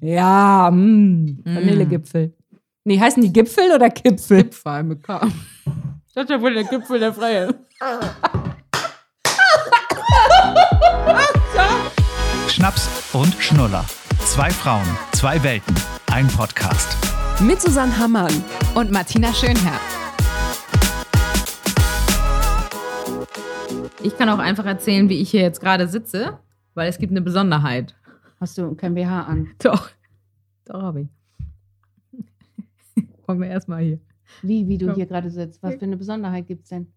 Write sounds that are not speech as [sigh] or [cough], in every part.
Ja, mh, Vanillegipfel. Nee, heißen die Gipfel oder Kipfel? Gipfel mit K. Das ist ja wohl der Gipfel der Freie. Schnaps und Schnuller. Zwei Frauen, zwei Welten, ein Podcast. Mit Susanne Hammann. Und Martina Schönherr. Ich kann auch einfach erzählen, wie ich hier jetzt gerade sitze, weil es gibt eine Besonderheit. Hast du kein BH an? [laughs] Doch. Doch, habe ich. [laughs] Kommen wir erstmal hier. Wie, wie du hier gerade sitzt? Was für eine Besonderheit gibt's denn?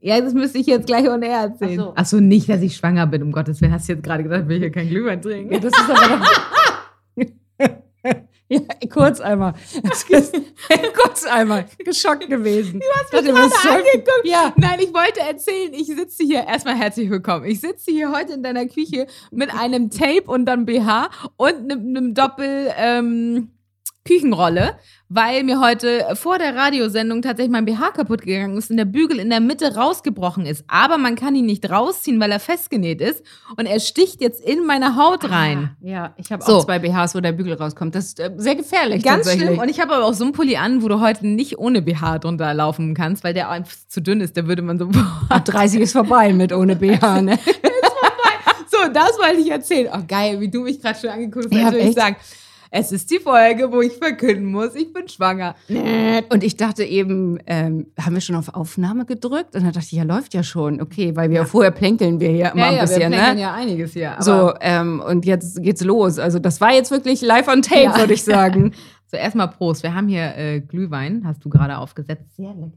Ja, das müsste ich jetzt gleich on air erzählen. Ach so. Ach so, nicht, dass ich schwanger bin, um Gottes Willen. Hast du jetzt gerade gedacht, will ich hier kein Glühwein trinken? Ja, das ist aber doch. [laughs] ja, kurz einmal. [laughs] Kurz einmal. Geschockt gewesen. Du hast mich gerade angeguckt. Ja. Nein, ich wollte erzählen, ich sitze hier, erstmal herzlich willkommen. Ich sitze hier heute in deiner Küche mit einem Tape und dann BH und einem, einem Doppel ähm, Küchenrolle, weil mir heute vor der Radiosendung tatsächlich mein BH kaputt gegangen ist und der Bügel in der Mitte rausgebrochen ist. Aber man kann ihn nicht rausziehen, weil er festgenäht ist und er sticht jetzt in meine Haut rein. Ah, ja, ich habe So. auch zwei BHs, wo der Bügel rauskommt. Das ist äh, sehr gefährlich. Ganz schlimm. Und ich habe aber auch so einen Pulli an, wo du heute nicht ohne BH drunter laufen kannst, weil der einfach zu dünn ist. Da würde man so. Ab 30 ist vorbei mit ohne BH, [laughs] ne? so, das wollte ich erzählen. Oh, geil, wie du mich gerade schon angeguckt hast. Ja, würde ich sagen, es ist die Folge, wo ich verkünden muss, ich bin schwanger. Und ich dachte eben, ähm, haben wir schon auf Aufnahme gedrückt? Und dann dachte ich, ja, läuft ja schon. Okay, weil wir vorher plänkeln wir hier immer Ja, ein ja, bisschen, wir ne? plänkeln ja einiges hier. So, ähm, und jetzt geht's los. Also das war jetzt wirklich live on tape, Ja. würde ich sagen. [laughs] so erstmal Prost. Wir haben hier äh, Glühwein, hast du gerade aufgesetzt. Sehr lecker.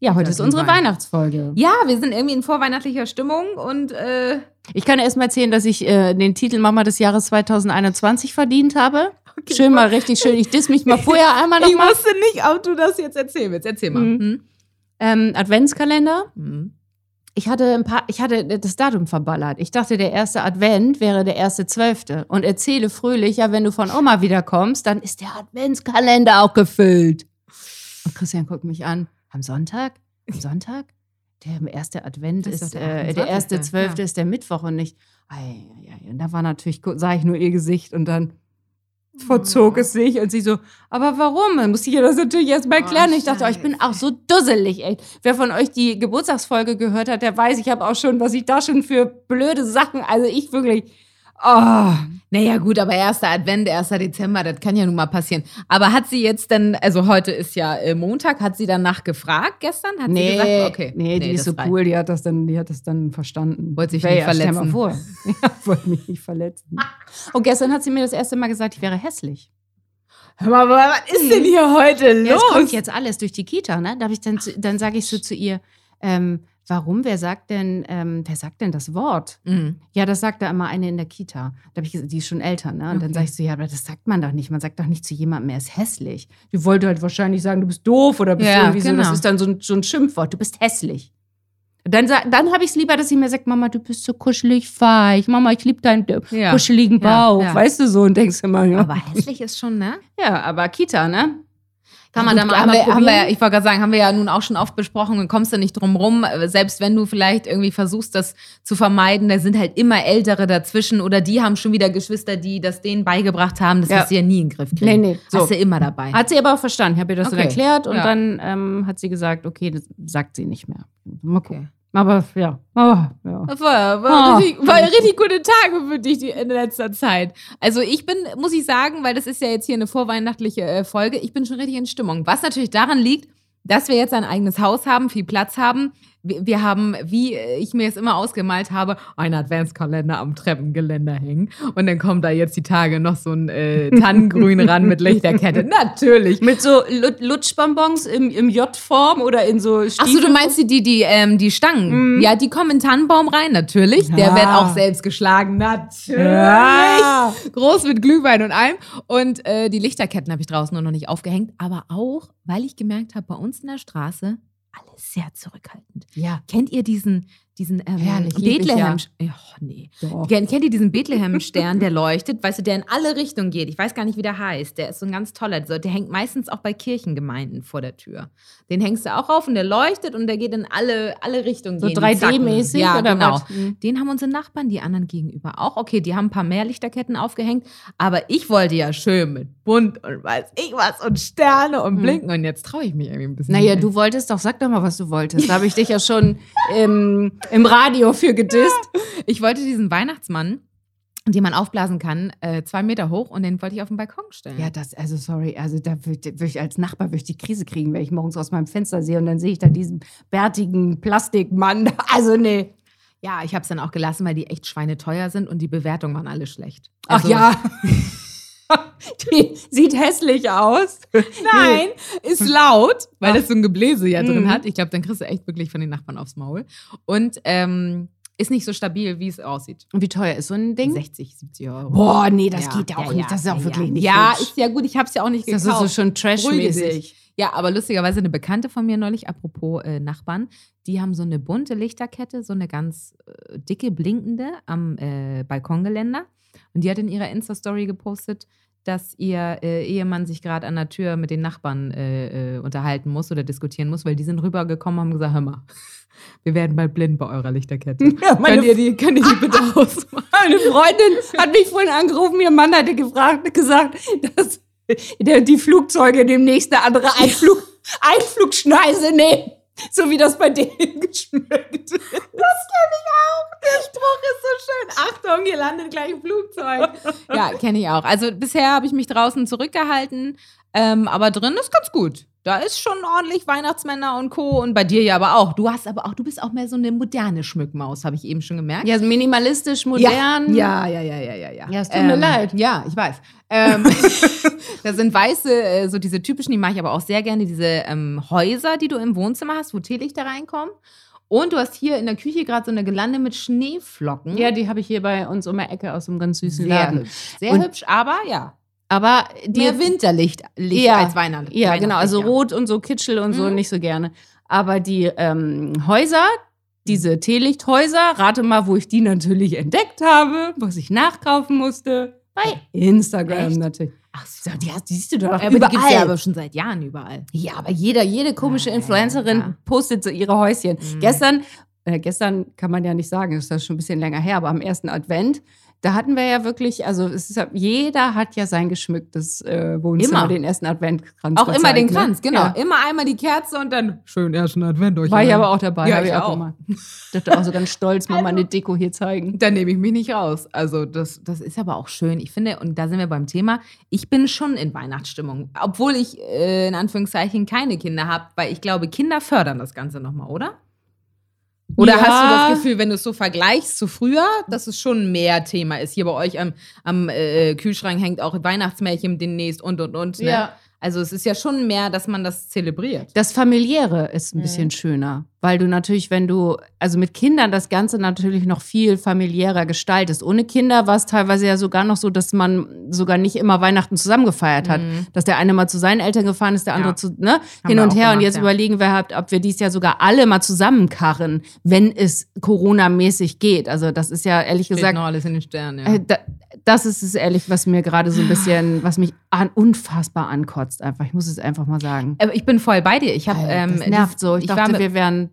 Ja, heute ist unsere. Weihnachtsfolge. Ja, wir sind irgendwie in vorweihnachtlicher Stimmung und äh, Ich kann erst mal erzählen, dass ich äh, den Titel Mama des Jahres 2021 verdient habe. Schön mal, richtig schön. Ich diss mich mal vorher einmal noch ich mal. wusste nicht, ob du das jetzt erzählen willst. Erzähl mal. Mhm. Hm? Ähm, Adventskalender. Mhm. Ich hatte ein paar, ich hatte das Datum verballert. Ich dachte, der erste Advent wäre der erste Zwölfte. Und erzähle fröhlich, ja, wenn du von Oma wiederkommst, dann ist der Adventskalender auch gefüllt. Und Christian guckt mich an. Am Sonntag? Am Sonntag? Der erste Advent Das ist ist, der äh, der erste 28., Zwölfte ja. ist der Mittwoch und nicht. Ei, ei, ei. Und da war natürlich, sah ich nur ihr Gesicht und dann verzog es sich und sie so, aber warum? Dann musste ich ihr das natürlich erst mal Oh, erklären. ich dachte, oh, ich bin auch so dusselig, ey. Wer von euch die Geburtstagsfolge gehört hat, der weiß, ich habe auch schon, was ich da schon für blöde Sachen, also ich wirklich, oh, Naja, gut, aber erster Advent, 1. Dezember, das kann ja nun mal passieren. Aber hat sie jetzt dann, also heute ist ja äh, Montag, hat sie danach gefragt gestern? Hat sie nee, gesagt, okay. nee, die ist so cool, die hat das dann, die hat das dann verstanden. Wollte sich nicht ja, stell verletzen. Mal vor. [laughs] ja, wollte mich nicht verletzen. Und [laughs] gestern hat sie mir das erste Mal gesagt, ich wäre hässlich. Hör mal, was ist denn hier heute los? Ja, es kommt jetzt alles durch die Kita, ne? Da ich dann, dann sage ich so zu ihr, ähm, warum, wer sagt denn, ähm, wer sagt denn das Wort? Mhm. Ja, das sagt da immer eine in der Kita. Da habe ich gesagt, die ist schon älter, ne? Und dann Okay. sage ich so, ja, aber das sagt man doch nicht. Man sagt doch nicht zu jemandem, er ist hässlich. Die wollte halt wahrscheinlich sagen, du bist doof oder bist Ja, irgendwie so. Das genau. ist dann so ein, so ein Schimpfwort. Du bist hässlich. Dann, dann habe ich es lieber, dass sie mir sagt, Mama, du bist so kuschelig weich. Mama, ich liebe deinen äh, Ja. kuscheligen Ja, Bauch. ja. Weißt du so? Und denkst immer, ja. Aber hässlich ist schon, ne? ja, aber Kita, ne? Kann man Gut, da mal haben wir- haben wir- ich wollte gerade sagen, haben wir ja nun auch schon oft besprochen und kommst du nicht drum rum, selbst wenn du vielleicht irgendwie versuchst, das zu vermeiden, da sind halt immer Ältere dazwischen oder die haben schon wieder Geschwister, die das denen beigebracht haben, das Ja. wirst du ja nie in den Griff kriegen. Nee, nee, so. Hast du immer dabei. Hat sie aber auch verstanden. Ich habe ihr das Okay. dann erklärt und Ja. dann ähm, hat sie gesagt, okay, das sagt sie nicht mehr. Mal gucken. Okay. Aber ja. Aber, ja. Das war, war, Oh. richtig, war richtig gute Tage für dich die, in letzter Zeit. Also ich bin, muss ich sagen, weil das ist ja jetzt hier eine vorweihnachtliche äh, Folge, ich bin schon richtig in Stimmung. Was natürlich daran liegt, dass wir jetzt ein eigenes Haus haben, viel Platz haben. Wir, haben, wie ich mir es immer ausgemalt habe, einen Adventskalender am Treppengeländer hängen. Und dann kommt da jetzt die Tage noch so ein äh, [laughs] Tannengrün ran mit Lichterkette. [laughs] Natürlich. Mit so Lut- Lutschbonbons im, im J-Form oder in so Stiefel- du meinst die, die, die, ähm, die Stangen? Mhm. Ja, die kommen in Tannenbaum rein, natürlich. Der Ja. wird auch selbst geschlagen, natürlich. Ja. Groß mit Glühwein und allem. Und äh, die Lichterketten habe ich draußen nur noch nicht aufgehängt. Aber auch, weil ich gemerkt habe, bei uns in der Straße alles sehr zurückhaltend. Ja. Kennt ihr diesen, diesen ähm, Herrlich, Bethlehem. ja. Oh, nee. Kennt, kennt ihr diesen Bethlehem-Stern, der leuchtet? Weißt du, der in alle Richtungen geht. Ich weiß gar nicht, wie der heißt. Der ist so ein ganz toller. Der hängt meistens auch bei Kirchengemeinden vor der Tür. Den hängst du auch auf und der leuchtet und der geht in alle, alle Richtungen. So gehen die Zacken. 3D-mäßig Ja, oder genau. was? Mhm. Den haben unsere Nachbarn, die anderen gegenüber auch. Okay, die haben ein paar mehr Lichterketten aufgehängt. Aber ich wollte ja schön mit bunt und weiß ich was und Sterne und blinken. Und jetzt traue ich mich irgendwie ein bisschen. Naja, nicht. du wolltest doch, sag doch mal, was du wolltest. Da habe ich dich ja schon im, [laughs] im Radio für gedisst. Ich wollte diesen Weihnachtsmann, den man aufblasen kann, äh, zwei Meter hoch und den wollte ich auf den Balkon stellen. Ja, das, also sorry, also da würde würd ich als Nachbar würd ich die Krise kriegen, wenn ich morgens aus meinem Fenster sehe und dann sehe ich da diesen bärtigen Plastikmann. [laughs] Also nee. Ja, ich habe es dann auch gelassen, weil die echt schweineteuer sind und die Bewertungen waren alle schlecht. Ach Also- ja. [laughs] [laughs] die sieht hässlich aus. [laughs] Nein, ist laut, weil das so ein Gebläse ja drin Mhm. hat. Ich glaube, dann kriegst du echt wirklich von den Nachbarn aufs Maul. Und ähm, ist nicht so stabil, wie es aussieht. Und wie teuer ist so ein Ding? 60, 70 Euro. Boah, nee, das geht ja auch nicht. Das ist auch ja, wirklich ja. nicht Ja, ist ja gut. Ich habe es ja auch nicht Das gekauft. ist so schon trashmäßig. Ja, aber lustigerweise eine Bekannte von mir neulich, apropos äh, Nachbarn, die haben so eine bunte Lichterkette, so eine ganz äh, dicke, blinkende am äh, Balkongeländer. Und die hat in ihrer Insta-Story gepostet, dass ihr äh, Ehemann sich gerade an der Tür mit den Nachbarn äh, äh, unterhalten muss oder diskutieren muss, weil die sind rübergekommen und haben gesagt, hör mal, [laughs] wir werden bald blind bei eurer Lichterkette. [laughs] Ja, meine könnt, ihr die, könnt ihr die bitte [laughs] ausmachen? Meine Freundin hat mich vorhin angerufen, ihr Mann hatte gefragt, gesagt, dass [laughs] die Flugzeuge demnächst eine andere Einflug, Einflugschneise nehmen. So wie das bei denen [laughs] geschmeckt ist. Das kenne ich auch. Der Spruch ist so schön. Achtung, hier landet gleich ein Flugzeug. Ja, kenne ich auch. Also bisher habe ich mich draußen zurückgehalten, ähm, aber drin ist ganz gut. Da ist schon ordentlich Weihnachtsmänner und Co. Und bei dir ja aber auch. Du hast aber auch, du bist auch mehr so eine moderne Schmückmaus, habe ich eben schon gemerkt. Ja, so minimalistisch, modern. Ja, ja, ja, ja, ja, ja. Ja, es tut mir leid. Ja, ich weiß. Ähm, [laughs] da sind weiße, äh, so diese typischen, die mache ich aber auch sehr gerne, diese ähm, Häuser, die du im Wohnzimmer hast, wo Teelichter reinkommen. Und du hast hier in der Küche gerade so eine Gelande mit Schneeflocken. Ja, die habe ich hier bei uns um die Ecke aus einem ganz süßen sehr Laden. hübsch. Sehr Und- hübsch, aber ja. Aber die, Mehr Winterlicht Licht Ja. als Weihnachten. Ja, genau, also ja. rot und so Kitschel und so Mhm. nicht so gerne. Aber die ähm, Häuser, diese Teelichthäuser, rate mal, wo ich die natürlich entdeckt habe, was ich nachkaufen musste. Bei Instagram Echt? natürlich. Ach so. So, die hast, die siehst du doch Aber überall. die gibt's ja aber schon seit Jahren überall. Ja, aber jeder, jede komische Ja, Influencerin ja. postet so ihre Häuschen. Mhm. Gestern, äh, gestern kann man ja nicht sagen, das ist ja schon ein bisschen länger her, aber am ersten Advent, da hatten wir ja wirklich, also es ist, jeder hat ja sein geschmücktes äh, Wohnzimmer, Immer. den ersten Adventkranz. Auch immer den ne? Kranz, genau. Ja. Immer einmal die Kerze und dann schön ersten Advent euch. War ich aber auch dabei, Ja, habe ich auch auch. Ich dachte auch so ganz stolz, mal meine Deko hier zeigen. Da nehme ich mich nicht raus. Also das, das ist aber auch schön. Ich finde, und da sind wir beim Thema, ich bin schon in Weihnachtsstimmung. Obwohl ich äh, in Anführungszeichen keine Kinder habe, weil ich glaube, Kinder fördern das Ganze nochmal, oder? Oder Ja. hast du das Gefühl, wenn du es so vergleichst zu früher, dass es schon mehr Thema ist? Hier bei euch am, am äh, Kühlschrank hängt auch Weihnachtsmärchen demnächst und und und. Ne? Ja. Also es ist ja schon mehr, dass man das zelebriert. Das Familiäre ist ein Mhm. bisschen schöner, weil du natürlich, wenn du, also mit Kindern das Ganze natürlich noch viel familiärer gestaltest. Ohne Kinder war es teilweise ja sogar noch so, dass man sogar nicht immer Weihnachten zusammen gefeiert hat. Mhm. Dass der eine mal zu seinen Eltern gefahren ist, der andere Ja. zu, ne, Haben hin und her. und gemacht, jetzt ja. überlegen wir halt, ob wir dies Jahr sogar alle mal zusammenkarren, wenn es Corona-mäßig geht. Also das ist ja ehrlich Steht gesagt, noch alles in den Sternen, ja. äh, da, das ist es ehrlich, was mir gerade so ein bisschen, was mich an, unfassbar ankotzt einfach. Ich muss es einfach mal sagen. Aber ich bin voll bei dir. Ich habe Alter, ähm, das nervt so. Ich, ich dachte, mit- wir wären.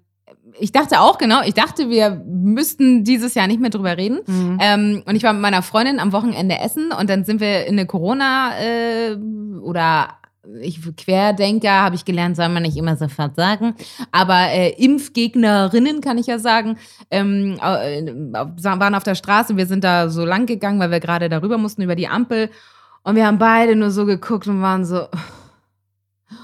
ich dachte auch, genau, ich dachte, wir müssten dieses Jahr nicht mehr drüber reden. Mhm. Ähm, und ich war mit meiner Freundin am Wochenende essen und dann sind wir in eine Corona äh, oder ich Querdenker habe ich gelernt, soll man nicht immer sofort sagen. Aber äh, Impfgegnerinnen kann ich ja sagen, ähm, äh, waren auf der Straße. Wir sind da so lang gegangen, weil wir gerade darüber mussten über die Ampel. Und wir haben beide nur so geguckt und waren so.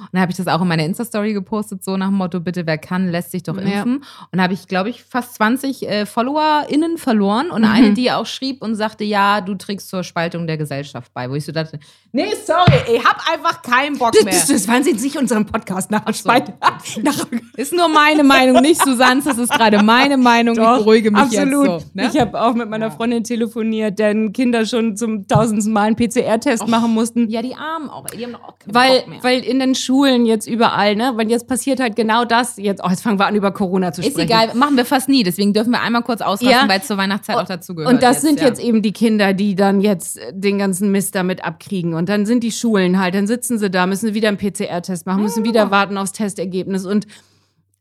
Und dann habe ich das auch in meiner Insta-Story gepostet, so nach dem Motto, bitte, wer kann, lässt sich doch Ja. impfen. Und da habe ich, glaube ich, fast 20 äh, FollowerInnen verloren. Und Mhm. eine, die auch schrieb und sagte, ja, du trägst zur Spaltung der Gesellschaft bei. Wo ich so dachte, nee, sorry, ich habe einfach keinen Bock mehr. Das, das waren sie nicht unseren Podcast nach Ach so. [laughs] Ist nur meine Meinung, nicht Susans. Das ist gerade meine Meinung. ich beruhige mich absolut. jetzt so. Ne? Ich habe auch mit meiner Ja. Freundin telefoniert, deren Kinder schon zum tausendsten Mal einen PCR-Test machen mussten. ja, die Armen auch. Die haben doch auch keinen Weil, Bock mehr. weil in den Schulen jetzt überall, ne? Weil jetzt passiert halt genau das. Jetzt, oh, jetzt fangen wir an, über Corona zu Ist sprechen. egal, machen wir fast nie. Deswegen dürfen wir einmal kurz ausrasten, Ja. weil es zur Weihnachtszeit auch dazugehört. Und das sind ja. jetzt eben die Kinder, die dann jetzt äh, den ganzen Mist damit abkriegen. Und dann sind die Schulen halt, dann sitzen sie da, müssen wieder einen PCR-Test machen, müssen wieder warten aufs Testergebnis und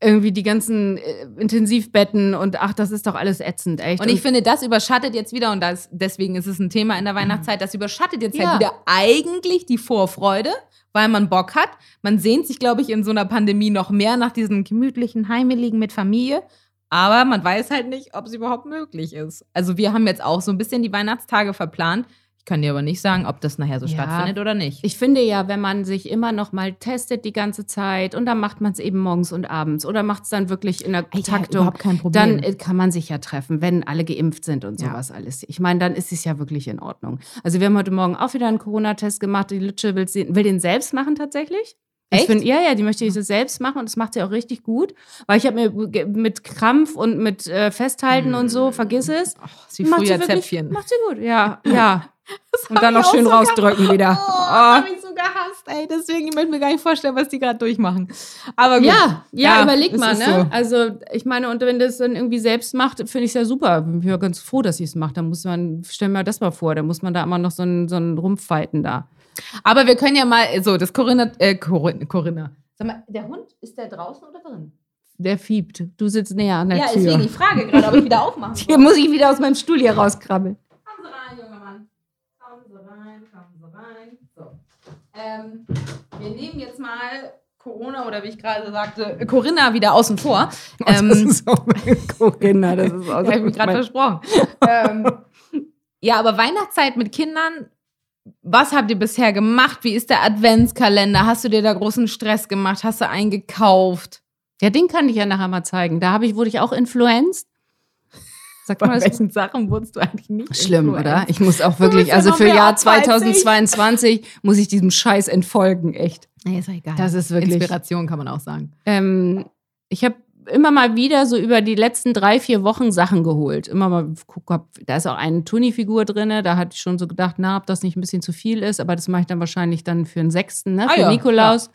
irgendwie die ganzen äh, Intensivbetten und ach, das ist doch alles ätzend, echt. Und ich finde, das überschattet jetzt wieder, und das, deswegen ist es ein Thema in der Weihnachtszeit, das überschattet jetzt Ja. halt wieder eigentlich die Vorfreude, weil man Bock hat. Man sehnt sich, glaube ich, in so einer Pandemie noch mehr nach diesem gemütlichen Heimeligen mit Familie. Aber man weiß halt nicht, ob es überhaupt möglich ist. Also wir haben jetzt auch so ein bisschen die Weihnachtstage verplant. Ich kann dir aber nicht sagen, ob das nachher so Ja. stattfindet oder nicht. Ich finde ja, wenn man sich immer noch mal testet die ganze Zeit und dann macht man es eben morgens und abends oder macht es dann wirklich in der Ja, Taktung, überhaupt kein Problem. dann äh, kann man sich ja treffen, wenn alle geimpft sind und Ja. sowas alles. Ich meine, dann ist es ja wirklich in Ordnung. Also wir haben heute Morgen auch wieder einen Corona-Test gemacht. Die Lütsche will, sie- will den selbst machen tatsächlich. Ich Echt? find, ja, ja, die möchte das selbst machen und das macht sie auch richtig gut. Weil ich habe mir mit Krampf und mit äh, Festhalten und so, vergiss es. Ach, ist wie Macht sie früher wirklich- Zäpfchen. Macht sie gut, ja, ja. [laughs] [laughs] Und dann noch ich schön so rausdrücken wieder. Oh, Ah. hab ich so gehasst, ey. Deswegen, ich möchte mir gar nicht vorstellen, was die gerade durchmachen. Aber gut. Ja, ja, Ja, überleg mal, ne? so. Also, ich meine, und wenn das dann irgendwie selbst macht, finde ich es ja super. Bin ja ganz froh, dass sie es macht. Da muss man, stell mir das mal vor, da muss man da immer noch so einen, so einen Rumpf fighten da. Aber wir können ja mal, so, das Corinna, äh, Corinna, Corinna. Sag mal, der Hund, ist der draußen oder drin? Der fiebt. Du sitzt näher an der Ja, Tür. deswegen, ich frage gerade, ob ich wieder aufmachen [laughs] soll. Hier muss ich wieder aus meinem Stuhl hier rauskrabbeln. Kommen Sie rein, junger Mann. Kommen Sie rein, kommen Sie rein. So. Ähm, wir nehmen jetzt mal Corona oder wie ich gerade sagte, Corinna wieder außen vor. Ähm, das ist auch Corinna, das ist [laughs] auch Ja, hab ich mir gerade versprochen. ähm, ja, aber Weihnachtszeit mit Kindern, was habt ihr bisher gemacht? Wie ist der Adventskalender? Hast du dir da großen Stress gemacht? Hast du eingekauft? Ja, den kann ich ja nachher mal zeigen. Da habe ich, wurde ich auch influenced. Sag Bei mal, das welchen Sachen wurdest du eigentlich nicht Schlimm, oder? Ich muss auch wirklich, ja also für Jahr Opfer als ich. 2022 muss ich diesem Scheiß entfolgen, echt. Nee, ist doch egal. Das ist wirklich- Inspiration, kann man auch sagen. Ähm, ich habe immer mal wieder so über die letzten drei, vier Wochen Sachen geholt. Immer mal, guck, hab, da ist auch eine Tuni-Figur drin, da hatte ich schon so gedacht, na, ob das nicht ein bisschen zu viel ist, aber das mache ich dann wahrscheinlich dann für den sechsten, ne? Ah Für ja, Nikolaus. Ah,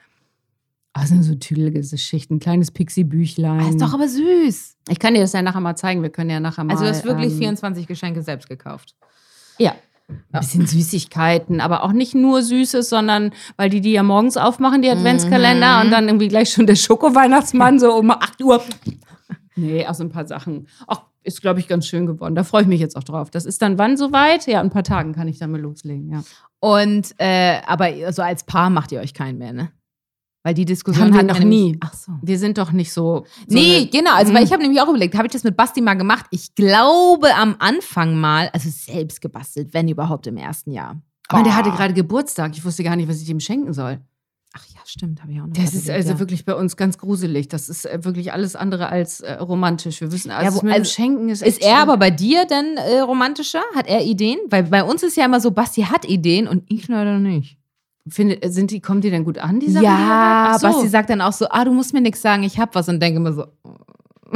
das sind so Tüdelgeschichten, ein kleines Pixie-Büchlein. Ah, ist doch aber süß. ich kann dir das ja nachher mal zeigen, wir können ja nachher mal. Also du hast wirklich ähm, 24 Geschenke selbst gekauft. Ja. Ein bisschen Süßigkeiten, aber auch nicht nur Süßes, sondern weil die die ja morgens aufmachen, die Adventskalender, Mhm. und dann irgendwie gleich schon der Schoko-Weihnachtsmann so um 8 Uhr. Nee, auch so ein paar Sachen. Auch ist, glaube ich, ganz schön geworden. Da freue ich mich jetzt auch drauf. Das ist dann wann soweit? Ja, in ein paar Tagen kann ich damit loslegen, ja. Und, äh, aber so als Paar macht ihr euch keinen mehr, ne? Weil die Diskussion Haben wir hatten noch nie. Ach so. Wir sind doch nicht so. so Nee, genau. Also, Mhm. weil ich habe nämlich auch überlegt, habe ich das mit Basti mal gemacht? Ich glaube am Anfang mal, also selbst gebastelt, wenn überhaupt im ersten Jahr. Aber der hatte Boah. gerade Geburtstag. Ich wusste gar nicht, was ich ihm schenken soll. Ach ja, stimmt, habe ich auch noch. Das ist also ja. wirklich bei uns ganz gruselig. Das ist äh, wirklich alles andere als äh, romantisch. Wir wissen, also wo- mit also Schenken ist Ist er aber bei dir denn äh, romantischer? Hat er Ideen? Weil bei uns ist ja immer so, Basti hat Ideen und ich leider nicht. Findet, sind die, kommen die denn gut an, die Sachen? die er Ja, so. Basti sagt dann auch so, ah, du musst mir nichts sagen, ich hab was und denke mir so,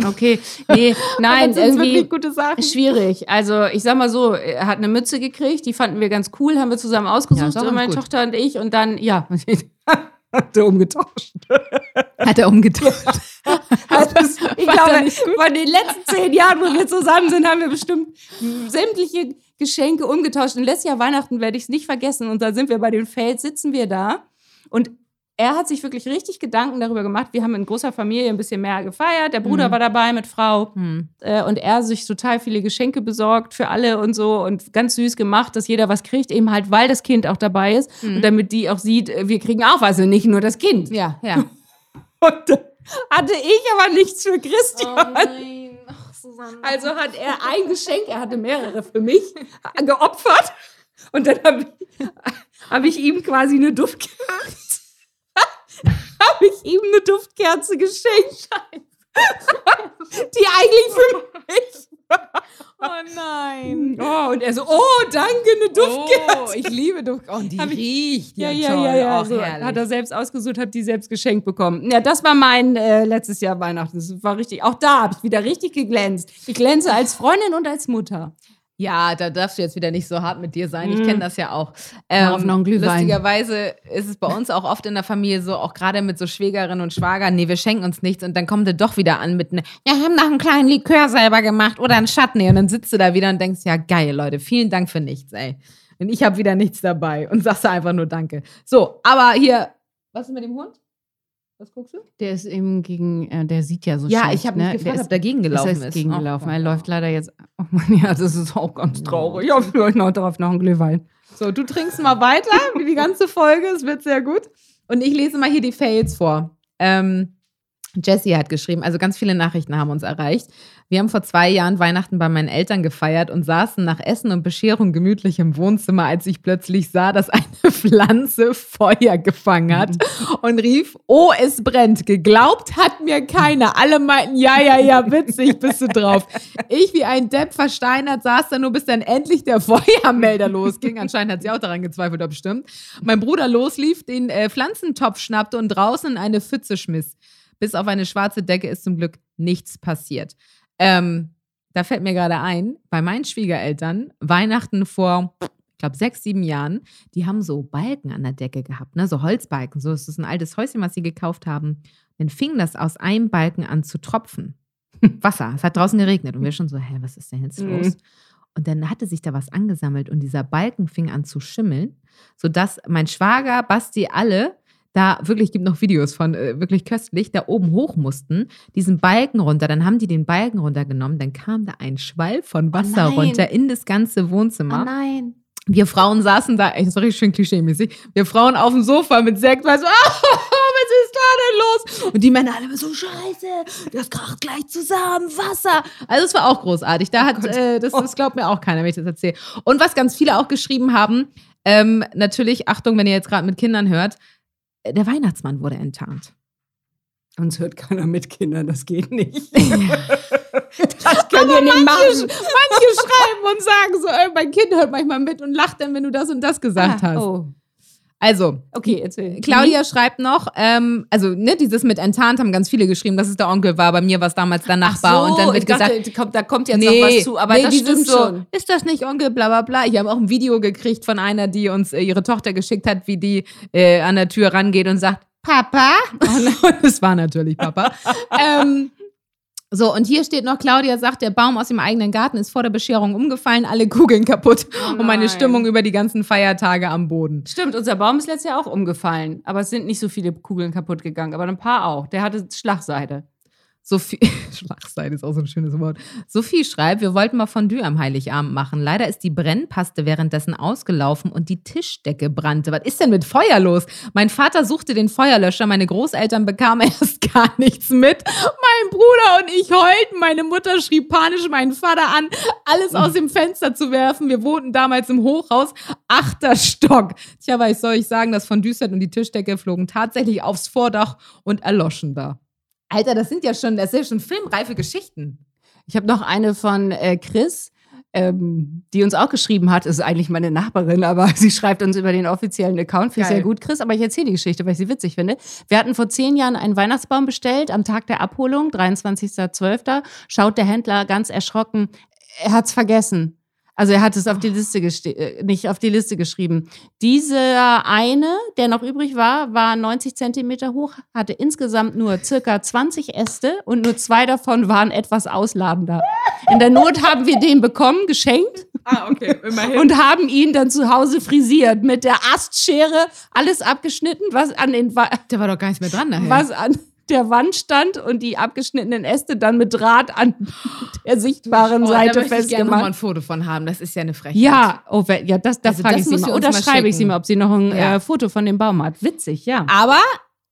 Okay, [laughs] nee, nein, sind's wirklich irgendwie gute Sachen. schwierig. Also ich sag mal so, er hat eine Mütze gekriegt, die fanden wir ganz cool, haben wir zusammen Ja, ausgesucht, auch so meine gut. Tochter und ich und dann, ja, [laughs] hat er umgetauscht. Hat er umgetauscht. [laughs] Also, das, ich glaube, von den letzten zehn Jahren, wo wir zusammen sind, haben wir bestimmt sämtliche Geschenke umgetauscht. Und letztes Jahr Weihnachten werde ich es nicht vergessen. Und da sind wir bei den Fels, sitzen wir da. Und er hat sich wirklich richtig Gedanken darüber gemacht. Wir haben in großer Familie ein bisschen mehr gefeiert. Der Bruder Mhm. war dabei mit Frau. Hm. Äh, und er sich total viele Geschenke besorgt für alle und so und ganz süß gemacht, dass jeder was kriegt, eben halt, weil das Kind auch dabei ist und damit die auch sieht, äh, wir kriegen auch was und nicht nur das Kind. Ja, ja. [laughs] Und da hatte ich aber nichts für Christian. Oh Susanne. Also hat er ein Geschenk, er hatte mehrere für mich, geopfert. Und dann habe ich, hab ich ihm quasi eine Duftkerze, [laughs] habe ich ihm eine Duftkerze geschenkt. [laughs] Die eigentlich für mich [laughs] Oh nein. [laughs] Oh, und er so, oh, danke, eine Duftkerze. Oh, ich liebe Duft. Oh, und die Hab ich- riecht Ja, ja, ja, toll. ja, ja. Auch So, herrlich. hat er selbst ausgesucht, habe die selbst geschenkt bekommen. Ja, das war mein äh, letztes Jahr Weihnachten. Das war richtig. Auch da habe ich wieder richtig geglänzt. Ich glänze als Freundin und als Mutter. Ja, da darfst du jetzt wieder nicht so hart mit dir sein. Ich Mhm. kenne das ja auch. Darauf noch ein Glühwein. Lustigerweise ist es bei uns auch oft in der Familie so, auch gerade mit so Schwägerinnen und Schwagern, nee, wir schenken uns nichts und dann kommt er doch wieder an mit einem, ja, haben noch einen kleinen Likör selber gemacht oder einen Chutney und dann sitzt du da wieder und denkst, ja, geil, Leute, vielen Dank für nichts, ey. Und ich habe wieder nichts dabei und sagst einfach nur Danke. So, aber hier, was ist mit dem Hund? Was guckst du? Der ist eben gegen, äh, der sieht ja so Ja, schlecht, ich habe ne? mich gefragt, Der ob dagegen gelaufen ist. ist. Er ist gegengelaufen. Oh, er läuft leider jetzt. Oh Mann, [laughs] ja, das ist auch ganz traurig. Ich hoffe vielleicht noch darauf noch einen Glühwein. So, du trinkst mal weiter, [laughs] wie die ganze Folge. Es wird sehr gut. Und ich lese mal hier die Fails vor. Ähm, Jessie hat geschrieben, also ganz viele Nachrichten haben uns erreicht. Wir haben vor zwei Jahren Weihnachten bei meinen Eltern gefeiert und saßen nach Essen und Bescherung gemütlich im Wohnzimmer, als ich plötzlich sah, dass eine Pflanze Feuer gefangen hat [laughs] und rief, oh, es brennt. Geglaubt hat mir keiner. Alle meinten, ja, ja, ja, witzig, bist du drauf. Ich wie ein Depp versteinert saß da nur, bis dann endlich der Feuermelder losging. Anscheinend hat sie auch daran gezweifelt, ob stimmt. Mein Bruder loslief, den äh, Pflanzentopf schnappte und draußen in eine Pfütze schmiss. Bis auf eine schwarze Decke ist zum Glück nichts passiert. Ähm, da fällt mir gerade ein, bei meinen Schwiegereltern, Weihnachten vor, ich glaube, sechs, sieben Jahren, die haben so Balken an der Decke gehabt, ne? so Holzbalken. So ist es ein altes Häuschen, was sie gekauft haben. Dann fing das aus einem Balken an zu tropfen. [laughs] Wasser. Es hat draußen geregnet. Und wir schon so, hä, was ist denn jetzt Mhm. los? Und dann hatte sich da was angesammelt und dieser Balken fing an zu schimmeln, sodass mein Schwager, Basti, alle da wirklich, gibt noch Videos von, äh, wirklich köstlich, da oben hoch mussten, diesen Balken runter. Dann haben die den Balken runtergenommen, dann kam da ein Schwall von Wasser nein. runter in das ganze Wohnzimmer. nein. Wir Frauen saßen da, war richtig schön klischee-mäßig. Wir Frauen auf dem Sofa mit Sekt, weil so, ah, [laughs] was ist da denn los? Und die Männer alle so, scheiße, das kracht gleich zusammen, Wasser. Also es war auch großartig. Da hat, äh, das, das glaubt mir auch keiner, wenn ich das erzähle. Und was ganz viele auch geschrieben haben, ähm, natürlich, Achtung, wenn ihr jetzt gerade mit Kindern hört, der Weihnachtsmann wurde enttarnt. Uns hört keiner mit Kindern, das geht nicht. [laughs] das [laughs] könnt ihr nicht Manche, machen. manche schreiben und sagen so, ey, mein Kind hört manchmal mit und lacht dann, wenn du das und das gesagt hast. Oh. Also, Okay, erzähl. Claudia schreibt noch, ähm, also ne, dieses mit enttarnt haben ganz viele geschrieben, dass es der Onkel war. Bei mir war es damals der Nachbar. so, und dann wird ich dachte, gesagt, kommt, da kommt jetzt noch was zu, aber nee, das stimmt so, schon. Ist das nicht Onkel, bla bla bla. Ich habe auch ein Video gekriegt von einer, die uns äh, ihre Tochter geschickt hat, wie die äh, an der Tür rangeht und sagt, Papa. [laughs] [laughs] Und es war natürlich Papa. ähm, so, und hier steht noch, Claudia sagt, der Baum aus dem eigenen Garten ist vor der Bescherung umgefallen, alle Kugeln kaputt Oh [laughs] und meine. Stimmung über die ganzen Feiertage am Boden. Stimmt, unser Baum ist letztes Jahr auch umgefallen. Aber es sind nicht so viele Kugeln kaputt gegangen, aber ein paar auch. Der hatte Schlagseite. Sophie, [laughs] Schlagseite ist auch so ein schönes Wort. Sophie schreibt, wir wollten mal Fondue am Heiligabend machen. Leider ist die Brennpaste währenddessen ausgelaufen und die Tischdecke brannte. Was ist denn mit Feuer los? Mein Vater suchte den Feuerlöscher, meine Großeltern bekamen [laughs] erst gar nichts mit. Mein Bruder und ich heulten. Meine Mutter schrieb panisch meinen Vater an, alles aus dem Fenster zu werfen. Wir wohnten damals im Hochhaus, achter Stock. Tja, was soll ich sagen, das Fondue-Set und die Tischdecke flogen tatsächlich aufs Vordach und erloschen da. Alter, das sind ja schon, das sind ja schon filmreife Geschichten. Ich habe noch eine von äh, Chris, ähm, die uns auch geschrieben hat. Ist eigentlich meine Nachbarin, aber [laughs] sie schreibt uns über den offiziellen Account. Finde ich sehr gut, Chris. Aber ich erzähle die Geschichte, weil ich sie witzig finde. Wir hatten vor zehn Jahren einen Weihnachtsbaum bestellt. Am Tag der Abholung, 23.12., schaut der Händler ganz erschrocken. Er hat's vergessen. Also er hat es auf die Liste äh, nicht auf die Liste geschrieben. Dieser eine, der noch übrig war, war 90 Zentimeter hoch, hatte insgesamt nur circa 20 Äste und nur zwei davon waren etwas ausladender. In der Not haben wir den bekommen, geschenkt Ah, okay, immerhin. und haben ihn dann zu Hause frisiert mit der Astschere, alles abgeschnitten, was an den Wa der war doch gar nicht mehr dran nachher. was an der Wand stand und die abgeschnittenen Äste dann mit Draht an der sichtbaren Oh, Seite da möchte ich gerne mal ein festgemacht. Foto von haben. Das ist ja eine Frechheit. Ja, oh, ja, das, da Also frage ich sie mal. Oder mal schreibe ich sie mal, ob sie noch ein Ja. äh, Foto von dem Baum hat. Witzig, ja. Aber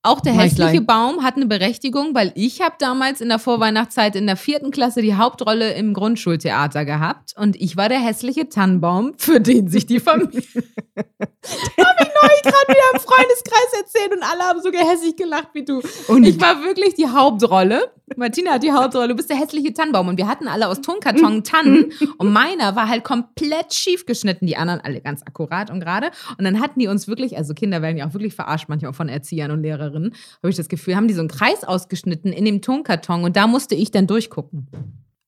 auch der hässliche. Baum hat eine Berechtigung, weil ich habe damals in der Vorweihnachtszeit in der vierten Klasse die Hauptrolle im Grundschultheater gehabt und ich war der hässliche Tannenbaum, für den sich die Familie. [laughs] habe ich neulich gerade wieder im Freundeskreis erzählt und alle haben so gehässig gelacht wie du. Und ich war wirklich die Hauptrolle. Martina hat die Hauptrolle. Du bist der hässliche Tannenbaum und wir hatten alle aus Tonkarton Tannen [laughs] und meiner war halt komplett schief geschnitten, die anderen alle ganz akkurat und gerade. Und dann hatten die uns wirklich, also Kinder werden ja auch wirklich verarscht manchmal von Erziehern und Lehrerinnen, habe ich das Gefühl, haben die so einen Kreis ausgeschnitten in dem Tonkarton und da musste ich dann durchgucken.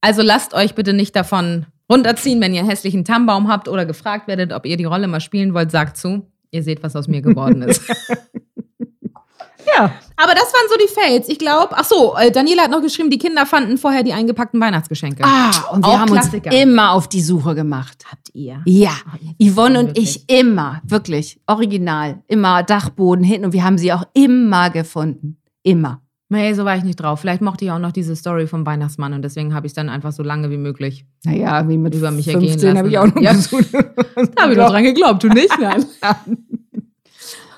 Also lasst euch bitte nicht davon runterziehen, wenn ihr hässlichen Tannenbaum habt oder gefragt werdet, ob ihr die Rolle mal spielen wollt, sagt zu. Ihr seht, was aus mir geworden ist. [laughs] Ja. Aber das waren so die Fails. Ich glaube, ach so, äh, Daniela hat noch geschrieben, die Kinder fanden vorher die eingepackten Weihnachtsgeschenke. Ah, und wir Auch haben Klassiker. uns immer auf die Suche gemacht. habt ihr? Ja, ihr Yvonne und wirklich. ich immer, wirklich, original, immer Dachboden hin und wir haben sie auch immer gefunden. Immer. Nee, so war ich nicht drauf. Vielleicht mochte ich auch noch diese Story vom Weihnachtsmann und deswegen habe ich es dann einfach so lange wie möglich. Naja, wie mit Über mich ergehen 15 habe ich auch lassen. noch Ja. Da habe ich doch dran geglaubt, du nicht? [laughs] Nein.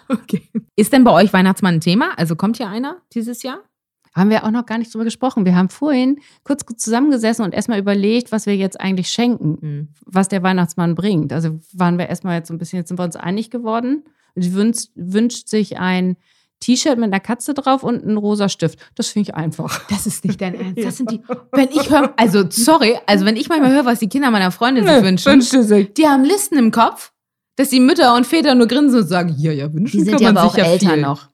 Okay. Ist denn bei euch Weihnachtsmann ein Thema? Also kommt hier einer dieses Jahr? Haben wir auch noch gar nicht drüber gesprochen. Wir haben vorhin kurz zusammengesessen und erstmal überlegt, was wir jetzt eigentlich schenken, Hm. was der Weihnachtsmann bringt. Also waren wir erstmal jetzt so ein bisschen, jetzt sind wir uns einig geworden. Sie wünscht, wünscht sich ein T-Shirt mit einer Katze drauf und einen rosa Stift. Das finde ich einfach. Das ist nicht dein Ernst. Das [laughs] sind die. Wenn ich höre, also sorry, also wenn ich manchmal höre, was die Kinder meiner Freundin sich wünschen, Wünschte sich. die haben Listen im Kopf, dass die Mütter und Väter nur grinsen und sagen, ja, ja, wünschen Die sind kann ja aber auch ja älter viel. noch.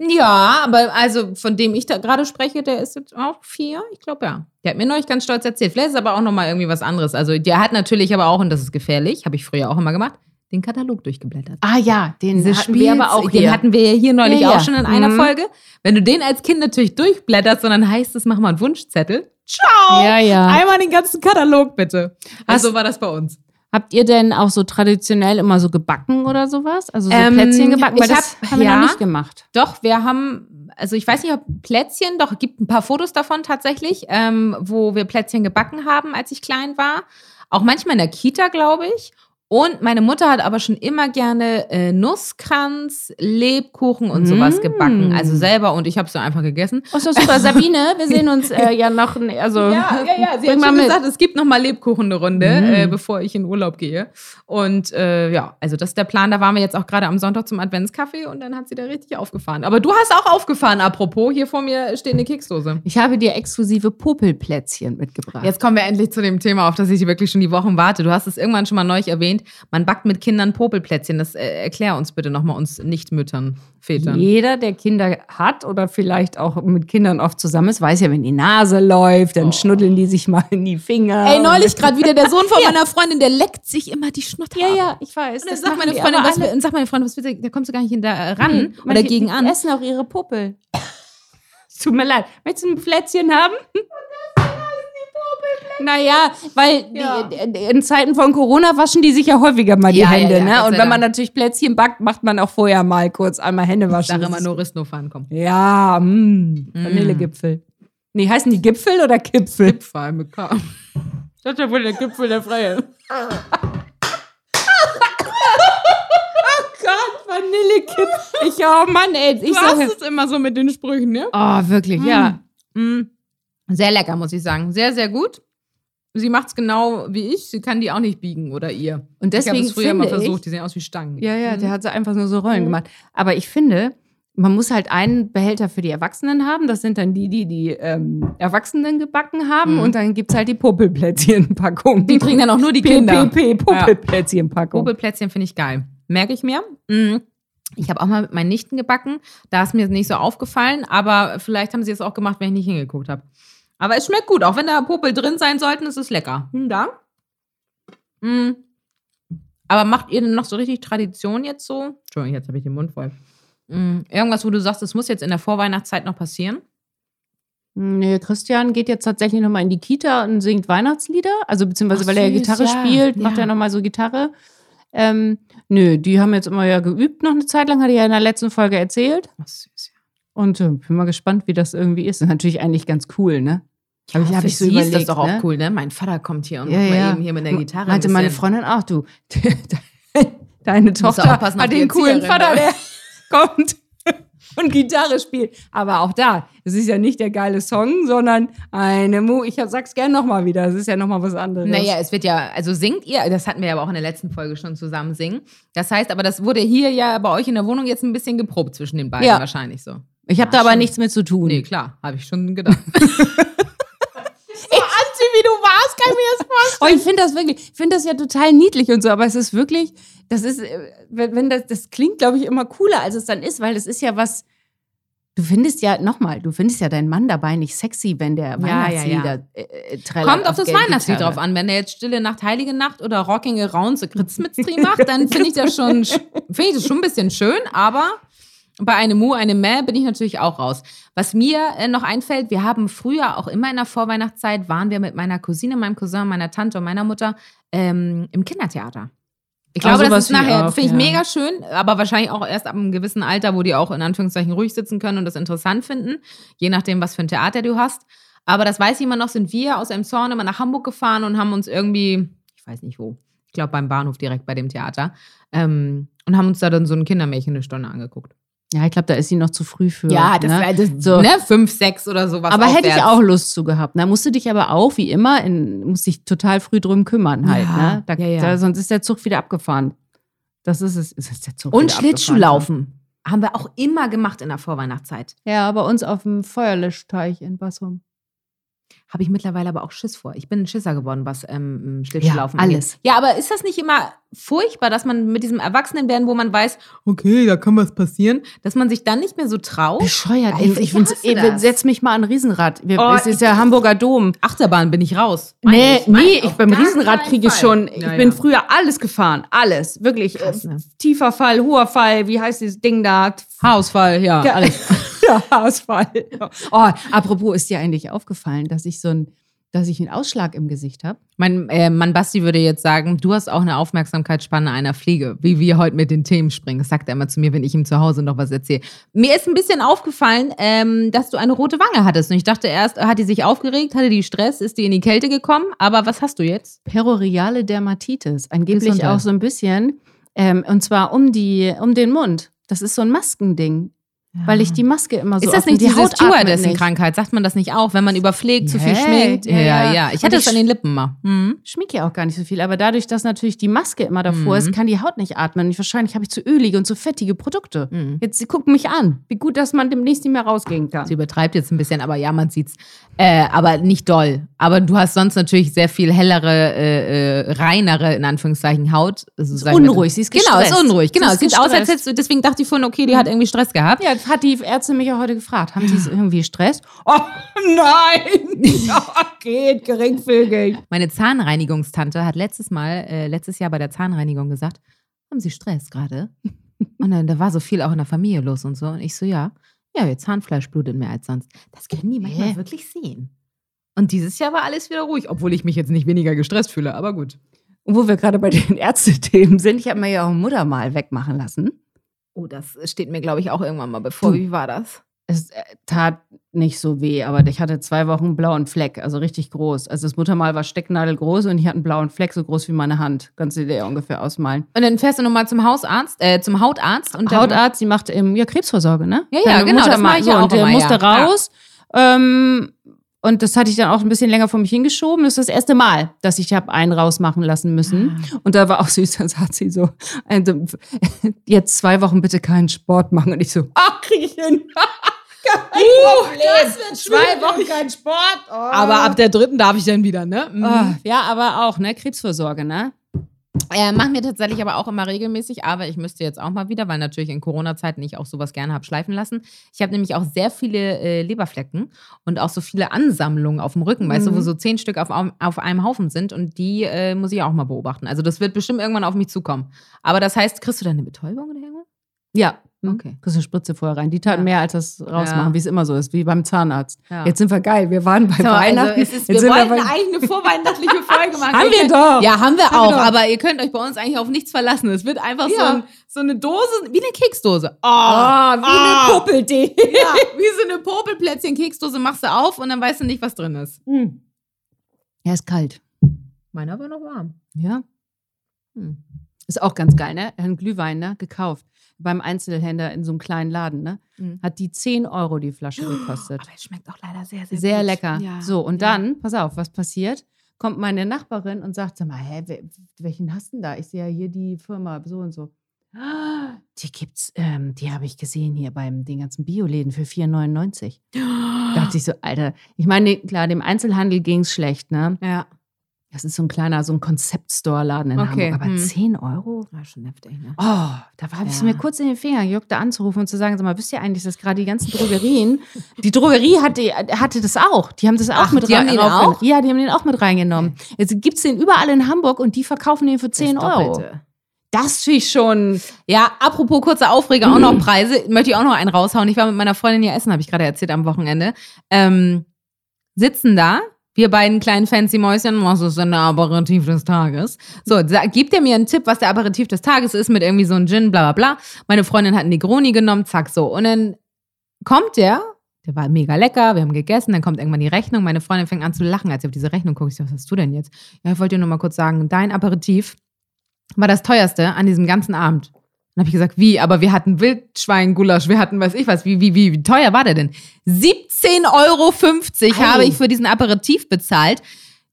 Ja, aber also von dem ich da gerade spreche, der ist jetzt auch vier. Ich glaube ja. Der hat mir neulich ganz stolz erzählt. Vielleicht ist aber auch nochmal irgendwie was anderes. Also der hat natürlich aber auch, und das ist gefährlich, habe ich früher auch immer gemacht, den Katalog durchgeblättert. Ah ja, den Diese hatten wir aber auch den hier. hatten wir ja hier neulich Ja, ja. auch schon in einer Mhm. Folge. Wenn du den als Kind natürlich durchblätterst, sondern heißt es, mach mal einen Wunschzettel. Ciao! Ja, ja. Einmal den ganzen Katalog bitte. Also so war das bei uns. Habt ihr denn auch so traditionell immer so gebacken oder sowas? Also so Ähm, Plätzchen gebacken? Weil ich das hab- haben wir ja. noch nicht gemacht. Doch, wir haben, also ich weiß nicht, ob Plätzchen, doch, es gibt ein paar Fotos davon tatsächlich, ähm, wo wir Plätzchen gebacken haben, als ich klein war. Auch manchmal in der Kita, glaube ich. Und meine Mutter hat aber schon immer gerne äh, Nusskranz, Lebkuchen und sowas Mm. gebacken. Also selber und ich habe es dann einfach gegessen. Oh, das super. [laughs] Sabine, wir sehen uns äh, ja noch, also Sie [laughs] bring hat mal schon mit. gesagt, es gibt noch mal Lebkuchen eine Runde, Mhm. äh, bevor ich in Urlaub gehe. Und äh, ja, also das ist der Plan. Da waren wir jetzt auch gerade am Sonntag zum Adventskaffee und dann hat sie da richtig aufgefahren. Aber du hast auch aufgefahren, apropos. Hier vor mir steht eine Keksdose. Ich habe dir exklusive Popelplätzchen mitgebracht. Jetzt kommen wir endlich zu dem Thema, auf das ich wirklich schon die Wochen warte. Du hast es irgendwann schon mal neu erwähnt. Man backt mit Kindern Popelplätzchen. Das äh, erklär uns bitte nochmal, uns Nicht-Müttern, Vätern. Jeder, der Kinder hat oder vielleicht auch mit Kindern oft zusammen ist, weiß ja, wenn die Nase läuft, dann schnuddeln die sich mal in die Finger. Oh. Ey, neulich gerade wieder der Sohn von [laughs] meiner Freundin, der leckt sich immer die Schnutter. Ja, ja, ich weiß. Und dann das sagt meine die Freundin, was, alle. und sagt meine Freundin, was willst du, da kommst du gar nicht hinter ran Nee, oder gegen die an. essen auch ihre Puppel. [laughs] Tut mir leid. Möchtest du ein Plätzchen haben? [laughs] Naja, weil Ja. die, in Zeiten von Corona waschen die sich ja häufiger mal die Ja, Hände. ja, ne? Und wenn man natürlich Plätzchen backt, macht man auch vorher mal kurz einmal Hände Ich waschen. sage Das immer nur Ristno-Fahren, komm. Ja, mh, Vanillegipfel. Nee, heißen die Gipfel oder Kipfel? Allem mit K. Das ist ja wohl der Gipfel der Freie. [laughs] oh Gott, Vanillekipfel. Ich, oh Mann, ey. Ich Du hast sage, es immer so mit den Sprüchen, ne? oh, wirklich, ja. Mm. Sehr lecker, muss ich sagen. Sehr, sehr gut. Sie macht es genau wie ich. Sie kann die auch nicht biegen oder ihr. Und ich habe deswegen es früher mal finde ich- versucht. Die sehen aus wie Stangen. Ja, ja, Mhm. der hat so einfach nur so Rollen gemacht. Aber ich finde, man muss halt einen Behälter für die Erwachsenen haben. Das sind dann die, die die ähm, Erwachsenen gebacken haben. Mhm. Und dann gibt es halt die Puppelplätzchenpackung. Die kriegen dann auch nur die Kinder. PPP, Puppelplätzchenpackung. Popelplätzchen finde ich geil. Merke ich mir. Mm. Ich habe auch mal mit meinen Nichten gebacken. Da ist mir nicht so aufgefallen, aber vielleicht haben sie es auch gemacht, wenn ich nicht hingeguckt habe. Aber es schmeckt gut. Auch wenn da Popel drin sein sollten, ist es lecker. Hm, da. Mm. Aber macht ihr denn noch so richtig Tradition jetzt so? Entschuldigung, jetzt habe ich den Mund voll. Mm. Irgendwas, wo du sagst, das muss jetzt in der Vorweihnachtszeit noch passieren? Nee, Christian geht jetzt tatsächlich nochmal in die Kita und singt Weihnachtslieder. Also beziehungsweise, Ach, weil er süß, Gitarre ja, spielt, macht ja. er nochmal so Gitarre. Ähm, nö, die haben jetzt immer ja geübt noch eine Zeit lang, hat er ja in der letzten Folge erzählt. Ach, süß, ja. Und äh, bin mal gespannt, wie das irgendwie ist. ist natürlich eigentlich ganz cool, ne? Hab ich, hab ich so überlegt, ist das doch auch ne? cool, ne? Mein Vater kommt hier und Ja, macht mal ja. eben hier mit der Gitarre. ein Meinte meine Freundin auch, du, [laughs] deine Tochter hat den coolen Vater, der [laughs] kommt und Gitarre spielt. Aber auch da, es ist ja nicht der geile Song, sondern eine Mu. Ich sag's gern nochmal wieder, es ist ja nochmal was anderes. Naja, es wird ja, also singt ihr, das hatten wir ja aber auch in der letzten Folge schon zusammen singen. Das heißt aber, das wurde hier ja bei euch in der Wohnung jetzt ein bisschen geprobt zwischen den beiden Ja. wahrscheinlich so. ich habe Ja, da aber nichts mit zu tun. Nee, klar, habe ich schon gedacht. [laughs] wie du warst, kann ich mir das vorstellen. Oh, ich finde das wirklich, ich finde das ja total niedlich und so, aber es ist wirklich, das ist, äh, wenn, das, das klingt, glaube ich, immer cooler, als es dann ist, weil das ist ja was, Du findest ja, nochmal, du findest ja deinen Mann dabei nicht sexy, wenn der Ja, ja, Weihnachtslieder äh, äh, Kommt auf das Geldgitarre. Weihnachtslied drauf an. Wenn der jetzt Stille Nacht, Heilige Nacht oder Rocking Around the Tree macht, dann finde ich das schon, finde ich das schon ein bisschen schön, aber bei einem Mu, einem Mäh bin ich natürlich auch raus. Was mir äh, noch einfällt, wir haben früher auch immer in der Vorweihnachtszeit, waren wir mit meiner Cousine, meinem Cousin, meiner Tante und meiner Mutter ähm, im Kindertheater. Ich Ah, glaube, das ist nachher, finde ich ja. mega schön, aber wahrscheinlich auch erst ab einem gewissen Alter, wo die auch in Anführungszeichen ruhig sitzen können und das interessant finden, je nachdem, was für ein Theater du hast. Aber das weiß ich immer noch, sind wir aus Emshorn immer nach Hamburg gefahren und haben uns irgendwie, ich weiß nicht wo, ich glaube beim Bahnhof direkt bei dem Theater, ähm, und haben uns da dann so ein Kindermärchen eine Stunde angeguckt. Ja, ich glaube, da ist sie noch zu früh für. Ja, das, ne? das So. ne, fünf, sechs oder sowas. Aber hätte ich aufwärts. auch Lust zu gehabt. Da musst du dich aber auch, wie immer, in, musst dich total früh drum kümmern halt. Ja, ne? da, ja, ja. Da, sonst ist der Zug wieder abgefahren. Das ist es. Ist der Zug Und Schlittschuhlaufen haben wir auch immer gemacht in der Vorweihnachtszeit. Ja, bei uns auf dem Feuerlöschteich in Bassum. Habe ich mittlerweile aber auch Schiss vor. Ich bin ein Schisser geworden, was ähm, Schlittschuhlaufen Ja, angeht. alles. Ja, aber ist das nicht immer furchtbar, dass man mit diesem Erwachsenenwerden, wo man weiß, okay, da kann was passieren, dass man sich dann nicht mehr so traut? Bescheuert. Ey, Ich, ich ich, setz mich mal an Riesenrad. Wir, Oh, es ist ja Hamburger Dom. Achterbahn bin ich raus. Nee, Meine nee, ich beim Riesenrad kriege ich schon. Ich Ja, bin ja. früher alles gefahren. Alles. Wirklich. Krass, äh, ne? Tiefer Fall, hoher Fall. Wie heißt dieses Ding da? Haarausfall, ja. Ja, alles. [laughs] [laughs] ja, Haarausfall. Oh, apropos, ist dir eigentlich aufgefallen, dass ich so ein, dass ich einen Ausschlag im Gesicht habe? Mein äh, Mann Basti würde jetzt sagen, du hast auch eine Aufmerksamkeitsspanne einer Fliege, wie wir heute mit den Themen springen. Das sagt er immer zu mir, wenn ich ihm zu Hause noch was erzähle. Mir ist ein bisschen aufgefallen, ähm, dass du eine rote Wange hattest. Und ich dachte erst, hat die sich aufgeregt, hatte die Stress, ist die in die Kälte gekommen? Aber was hast du jetzt? Peroriale Dermatitis. Angeblich auch so ein bisschen. Ähm, und zwar um, die, um den Mund. Das ist so ein Maskending. Weil ich die Maske immer so Ist das nicht die Haut. Stewardessen-Krankheit? Sagt man das nicht auch, wenn man überpflegt, zu viel schminkt? ja, ja. Ich Und hatte ich es an den Lippen mal. Mhm. schmieg ja auch gar nicht so viel, aber dadurch, dass natürlich die Maske immer davor Mhm. ist, kann die Haut nicht atmen. Und wahrscheinlich habe ich zu ölige und zu fettige Produkte. Mhm. Jetzt sie gucken mich an. Wie gut, dass man demnächst nicht mehr rausgehen kann. Sie übertreibt jetzt ein bisschen, aber ja, man sieht's. Äh, aber nicht doll. Aber du hast sonst natürlich sehr viel hellere, äh, äh, reinere, in Anführungszeichen, Haut. Also, unruhig, sie ist Genau, ist gestresst. unruhig. Genau, Sie sieht aus, als gestresst. hättest du, deswegen dachte ich vorhin, okay, die hat irgendwie Stress gehabt. Ja, hat die Ärztin mich ja heute gefragt. Haben Sie irgendwie Stress? Oh nein! Ja, [laughs] geht, geringfügig. Meine Zahnreinigungstante hat letztes Mal, äh, letztes Jahr bei der Zahnreinigung gesagt, haben Sie Stress gerade? Und dann, da war so viel auch in der Familie los und so. Und ich so, ja, ja, ihr Zahnfleisch blutet mehr als sonst. Das können die manchmal Hä? wirklich sehen. Und dieses Jahr war alles wieder ruhig, obwohl ich mich jetzt nicht weniger gestresst fühle, aber gut. Und wo wir gerade bei den Ärztethemen sind, ich habe mir ja auch Muttermal wegmachen lassen. Oh, das steht mir, glaube ich, auch irgendwann mal bevor. Wie war das? Es äh, tat nicht so weh, aber ich hatte zwei Wochen einen blauen Fleck, also richtig groß. Also das Muttermal war stecknadelgroß und ich hatte einen blauen Fleck, so groß wie meine Hand. Kannst du dir ja ungefähr ausmalen. Und dann fährst du nochmal zum Hausarzt, äh, zum Hautarzt. Und Hautarzt, die macht ähm, ja, Krebsvorsorge, ne? Ja, ja, genau, das Muttermal. mache ich so, ja auch Und der immer, musste ja. raus. Ähm, und das hatte ich dann auch ein bisschen länger vor mich hingeschoben. Das ist das erste Mal, dass ich habe einen rausmachen lassen müssen. Ah. Und da war auch süß, dann sagt sie so, also, jetzt zwei Wochen bitte keinen Sport machen. Und ich so, ach, krieg ich hin. [laughs] Kein Problem. Zwei Wochen kein Sport. Oh. Aber ab der dritten darf ich dann wieder, ne? Mhm. Ah, ja, aber auch, ne? Krebsvorsorge, ne? Äh, machen wir tatsächlich aber auch immer regelmäßig, aber ich müsste jetzt auch mal wieder, weil natürlich in Corona-Zeiten ich auch sowas gerne habe schleifen lassen. Ich habe nämlich auch sehr viele äh, Leberflecken und auch so viele Ansammlungen auf dem Rücken, weißt du, wo Mhm. so zehn Stück auf, auf einem Haufen sind und die äh, muss ich auch mal beobachten. Also das wird bestimmt irgendwann auf mich zukommen. Aber das heißt, kriegst du da eine Betäubung oder irgendwas? Ja. Okay. Kriegst eine Spritze vorher rein. Die taten Ja. mehr als das rausmachen, Ja. wie es immer so ist, wie beim Zahnarzt. Ja. Jetzt sind wir geil. Wir waren bei So, Weihnachten. Also ist, Jetzt wir wollten eigentlich eine vorweihnachtliche Folge machen. Haben wir doch. Ja, haben wir Haben wir auch. doch. aber ihr könnt euch bei uns eigentlich auf nichts verlassen. Es wird einfach so, ein, so eine Dose, wie eine Keksdose. Oh, Ah, wie Ah. eine Puppeldee. Ja, wie so eine Popelplätzchen-Keksdose machst du auf und dann weißt du nicht, was drin ist. Hm. Ja, ist kalt. Meiner war noch warm. Ja. Hm. Ist auch ganz geil, ne? Ein Glühwein, ne? Gekauft. Beim Einzelhändler in so einem kleinen Laden, ne? Mhm. Hat die 10 Euro die Flasche gekostet. Aber es schmeckt auch leider sehr, sehr, Sehr gut. lecker. Ja. So, und ja. dann, pass auf, was passiert? Kommt meine Nachbarin und sagt, sag mal, hä, welchen hast du denn da? Ich sehe ja hier die Firma so und so. Die gibt's, ähm, die habe ich gesehen hier beim den ganzen Bioläden für 4,99. Da [gasps] dachte ich so, Alter, ich meine, klar, dem Einzelhandel ging's schlecht, ne? Ja. Das ist so ein kleiner, so ein Konzeptstore-Laden in Okay, Hamburg. Aber hm. 10 Euro? War schon heftig, ne? Oh, da habe ich Ja. mir kurz in den Finger gejuckt, da anzurufen und zu sagen, sag mal, wisst ihr eigentlich, dass gerade die ganzen Drogerien, die Drogerie hatte, hatte das auch. Die haben das auch Ach, mit auch? Ja, die haben den auch mit reingenommen. Jetzt gibt es den überall in Hamburg und die verkaufen den für 10 Das Euro. Doppelte. Das finde ich schon. Ja, apropos kurze Aufreger, auch noch Preise, [clears throat] möchte ich auch noch einen raushauen. Ich war mit meiner Freundin hier essen, habe ich gerade erzählt am Wochenende. Ähm, sitzen da, wir beiden kleinen fancy Mäuschen, was ist denn der Aperitif des Tages? So, gibt er mir einen Tipp, was der Aperitif des Tages ist, mit irgendwie so einem Gin, bla bla bla. Meine Freundin hat einen Negroni genommen, zack, so. Und dann kommt der, der war mega lecker, wir haben gegessen, dann kommt irgendwann die Rechnung. Meine Freundin fängt an zu lachen, als sie auf diese Rechnung guckt. Ich so, was hast du denn jetzt? Ja, ich wollte dir nur mal kurz sagen, dein Aperitif war das teuerste an diesem ganzen Abend. Dann habe ich gesagt, wie? Aber wir hatten Wildschweingulasch, wir hatten weiß ich was. Wie, wie, wie, wie teuer war der denn? 17,50 Euro Ei. habe ich für diesen Aperitif bezahlt.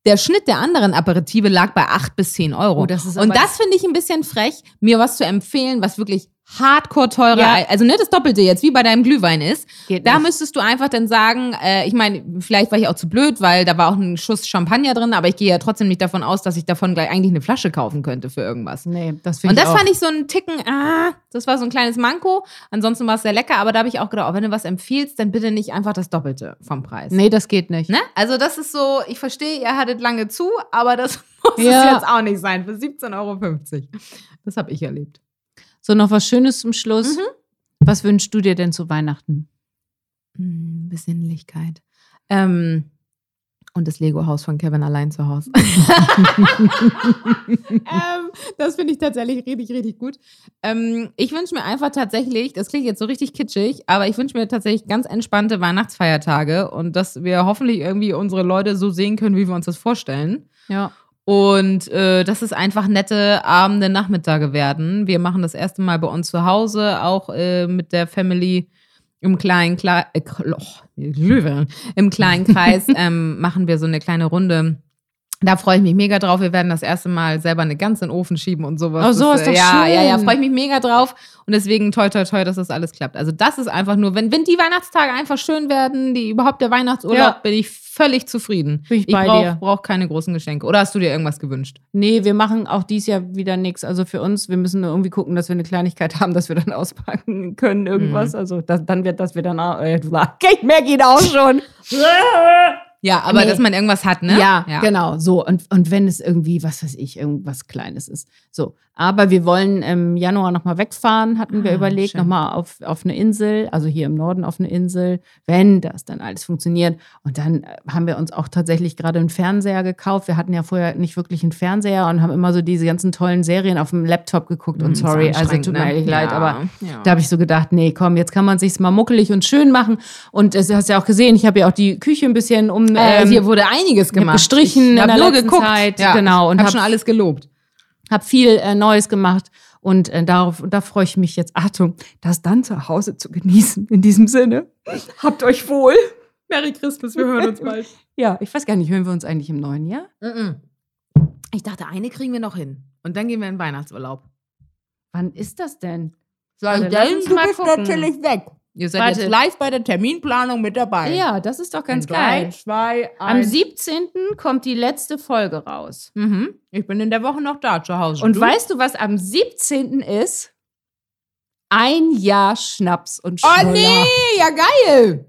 Der Schnitt der anderen Aperitive lag bei 8 bis 10 Euro. Oh, das ist Und das finde ich ein bisschen frech, mir was zu empfehlen, was wirklich hardcore teurer, Ja. also nicht das Doppelte jetzt, wie bei deinem Glühwein ist. Geht Da nicht. müsstest du einfach dann sagen, äh, ich meine, vielleicht war ich auch zu blöd, weil da war auch ein Schuss Champagner drin, aber ich gehe ja trotzdem nicht davon aus, dass ich davon gleich eigentlich eine Flasche kaufen könnte für irgendwas. Nee, das finde Und ich das auch. fand ich so einen Ticken, ah, das war so ein kleines Manko. Ansonsten war es sehr lecker, aber da habe ich auch gedacht, oh, wenn du was empfiehlst, dann bitte nicht einfach das Doppelte vom Preis. Nee, das geht nicht. Ne? Also das ist so, ich verstehe, ihr hattet lange zu, aber das [laughs] muss Ja. es jetzt auch nicht sein für 17,50 Euro. Das habe ich erlebt. So, noch was Schönes zum Schluss. Mhm. Was wünschst du dir denn zu Weihnachten? Hm, Besinnlichkeit. Ähm, und das Lego-Haus von Kevin allein zu Hause. [laughs] [laughs] ähm, das finde ich tatsächlich richtig, richtig gut. Ähm, ich wünsche mir einfach tatsächlich, das klingt jetzt so richtig kitschig, aber ich wünsche mir tatsächlich ganz entspannte Weihnachtsfeiertage und dass wir hoffentlich irgendwie unsere Leute so sehen können, wie wir uns das vorstellen. Ja. Und äh, dass es einfach nette Abende, Nachmittage werden. Wir machen das erste Mal bei uns zu Hause, auch äh, mit der Family im kleinen, Kle äh, im kleinen [laughs] Kreis ähm, machen wir so eine kleine Runde. Da freue ich mich mega drauf. Wir werden das erste Mal selber eine Gans in den Ofen schieben und sowas. Oh, so Das, ist äh, doch ja, schön. Ja, ja, freue ich mich mega drauf. Und deswegen toi, toi, toi, dass das alles klappt. Also das ist einfach nur, wenn, wenn die Weihnachtstage einfach schön werden, die überhaupt der Weihnachtsurlaub, Ja. bin ich völlig zufrieden. Bin ich bei brauch, dir. brauch keine großen Geschenke. Oder hast du dir irgendwas gewünscht? Nee, wir machen auch dies Jahr wieder nichts. Also für uns, wir müssen nur irgendwie gucken, dass wir eine Kleinigkeit [laughs] haben, dass wir dann auspacken können, irgendwas. Mhm. Also das, dann wird das wir dann auch. Äh, du sagst, ich merke ihn auch schon. [laughs] [laughs] Ja, aber Nee. dass man irgendwas hat, ne? Ja, genau, so. Und, und wenn es irgendwie, was weiß ich, irgendwas Kleines ist. So. Aber wir wollen im Januar nochmal wegfahren, hatten wir Ah, überlegt, nochmal auf, auf eine Insel, also hier im Norden auf eine Insel, wenn das dann alles funktioniert. Und dann äh, haben wir uns auch tatsächlich gerade einen Fernseher gekauft. Wir hatten ja vorher nicht wirklich einen Fernseher und haben immer so diese ganzen tollen Serien auf dem Laptop geguckt. Und Hm, ist sorry, also tut mir ne? ehrlich leid, Ja, aber ja. da habe ich so gedacht, nee, komm, jetzt kann man sich's mal muckelig und schön machen. Und du hast ja auch gesehen, ich habe ja auch die Küche ein bisschen um. Äh, ähm, hier wurde einiges gemacht. gestrichen ich in der nur geguckt. Zeit, ja, genau, und hab hab- schon alles gelobt. Habe viel äh, Neues gemacht und äh, darauf, da freue ich mich jetzt, Achtung, das dann zu Hause zu genießen. In diesem Sinne, habt euch wohl. Merry Christmas, wir hören uns bald. [laughs] Ja, ich weiß gar nicht, hören wir uns eigentlich im neuen Jahr? Ich dachte, eine kriegen wir noch hin. Und dann gehen wir in Weihnachtsurlaub. Wann ist das denn? Weil Warte, lass uns mal gucken. weg. Ihr seid Warte. jetzt live bei der Terminplanung mit dabei. Ja, das ist doch ganz drei, geil. Am eins. 17. kommt die letzte Folge raus. Mhm. Ich bin in der Woche noch da zu Hause. Und du? weißt du, was am 17. ist? Ein Jahr Schnaps und Oh Schnuller. nee, ja geil.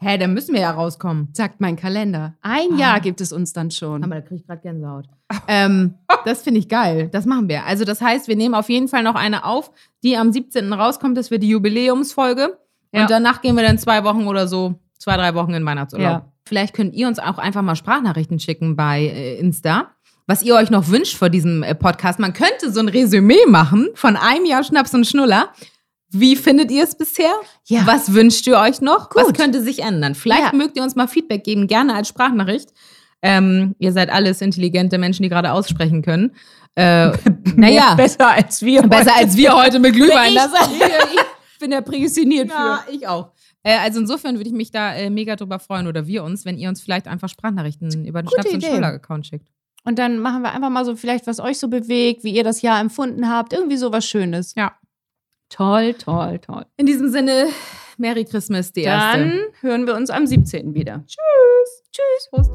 Hä, dann müssen wir ja rauskommen. Sagt mein Kalender. Ein Ah. Jahr gibt es uns dann schon. Aber da kriege ich gerade Gänsehaut. [laughs] ähm, das finde ich geil. Das machen wir. Also, das heißt, wir nehmen auf jeden Fall noch eine auf, die am 17. rauskommt. Das wird die Jubiläumsfolge. Ja. Und danach gehen wir dann zwei Wochen oder so, zwei, drei Wochen in Weihnachtsurlaub. Ja. Vielleicht könnt ihr uns auch einfach mal Sprachnachrichten schicken bei äh, Insta. Was ihr euch noch wünscht vor diesem äh, Podcast. Man könnte so ein Resümee machen von einem Jahr Schnaps und Schnuller. Wie findet ihr es bisher? Ja. Was wünscht ihr euch noch? Was Gut. könnte sich ändern? Vielleicht Ja. mögt ihr uns mal Feedback geben, gerne als Sprachnachricht. Ähm, ihr seid alles intelligente Menschen, die gerade aussprechen können. Äh, [laughs] naja, Besser als wir. besser heute. als wir heute mit Glühwein. ich, Das, [laughs] ich bin ja prädestiniert ja, für. ich auch. Äh, also insofern würde ich mich da äh, mega drüber freuen oder wir uns, wenn ihr uns vielleicht einfach Sprachnachrichten über den Gute Schnaps- und. Schnuller-Account schickt. Und dann machen wir einfach mal so vielleicht, was euch so bewegt, wie ihr das Jahr empfunden habt. Irgendwie so was Schönes. Ja. Toll, toll, toll. In diesem Sinne, Merry Christmas, die Dann erste. hören wir uns am 17. wieder. Tschüss. Prost.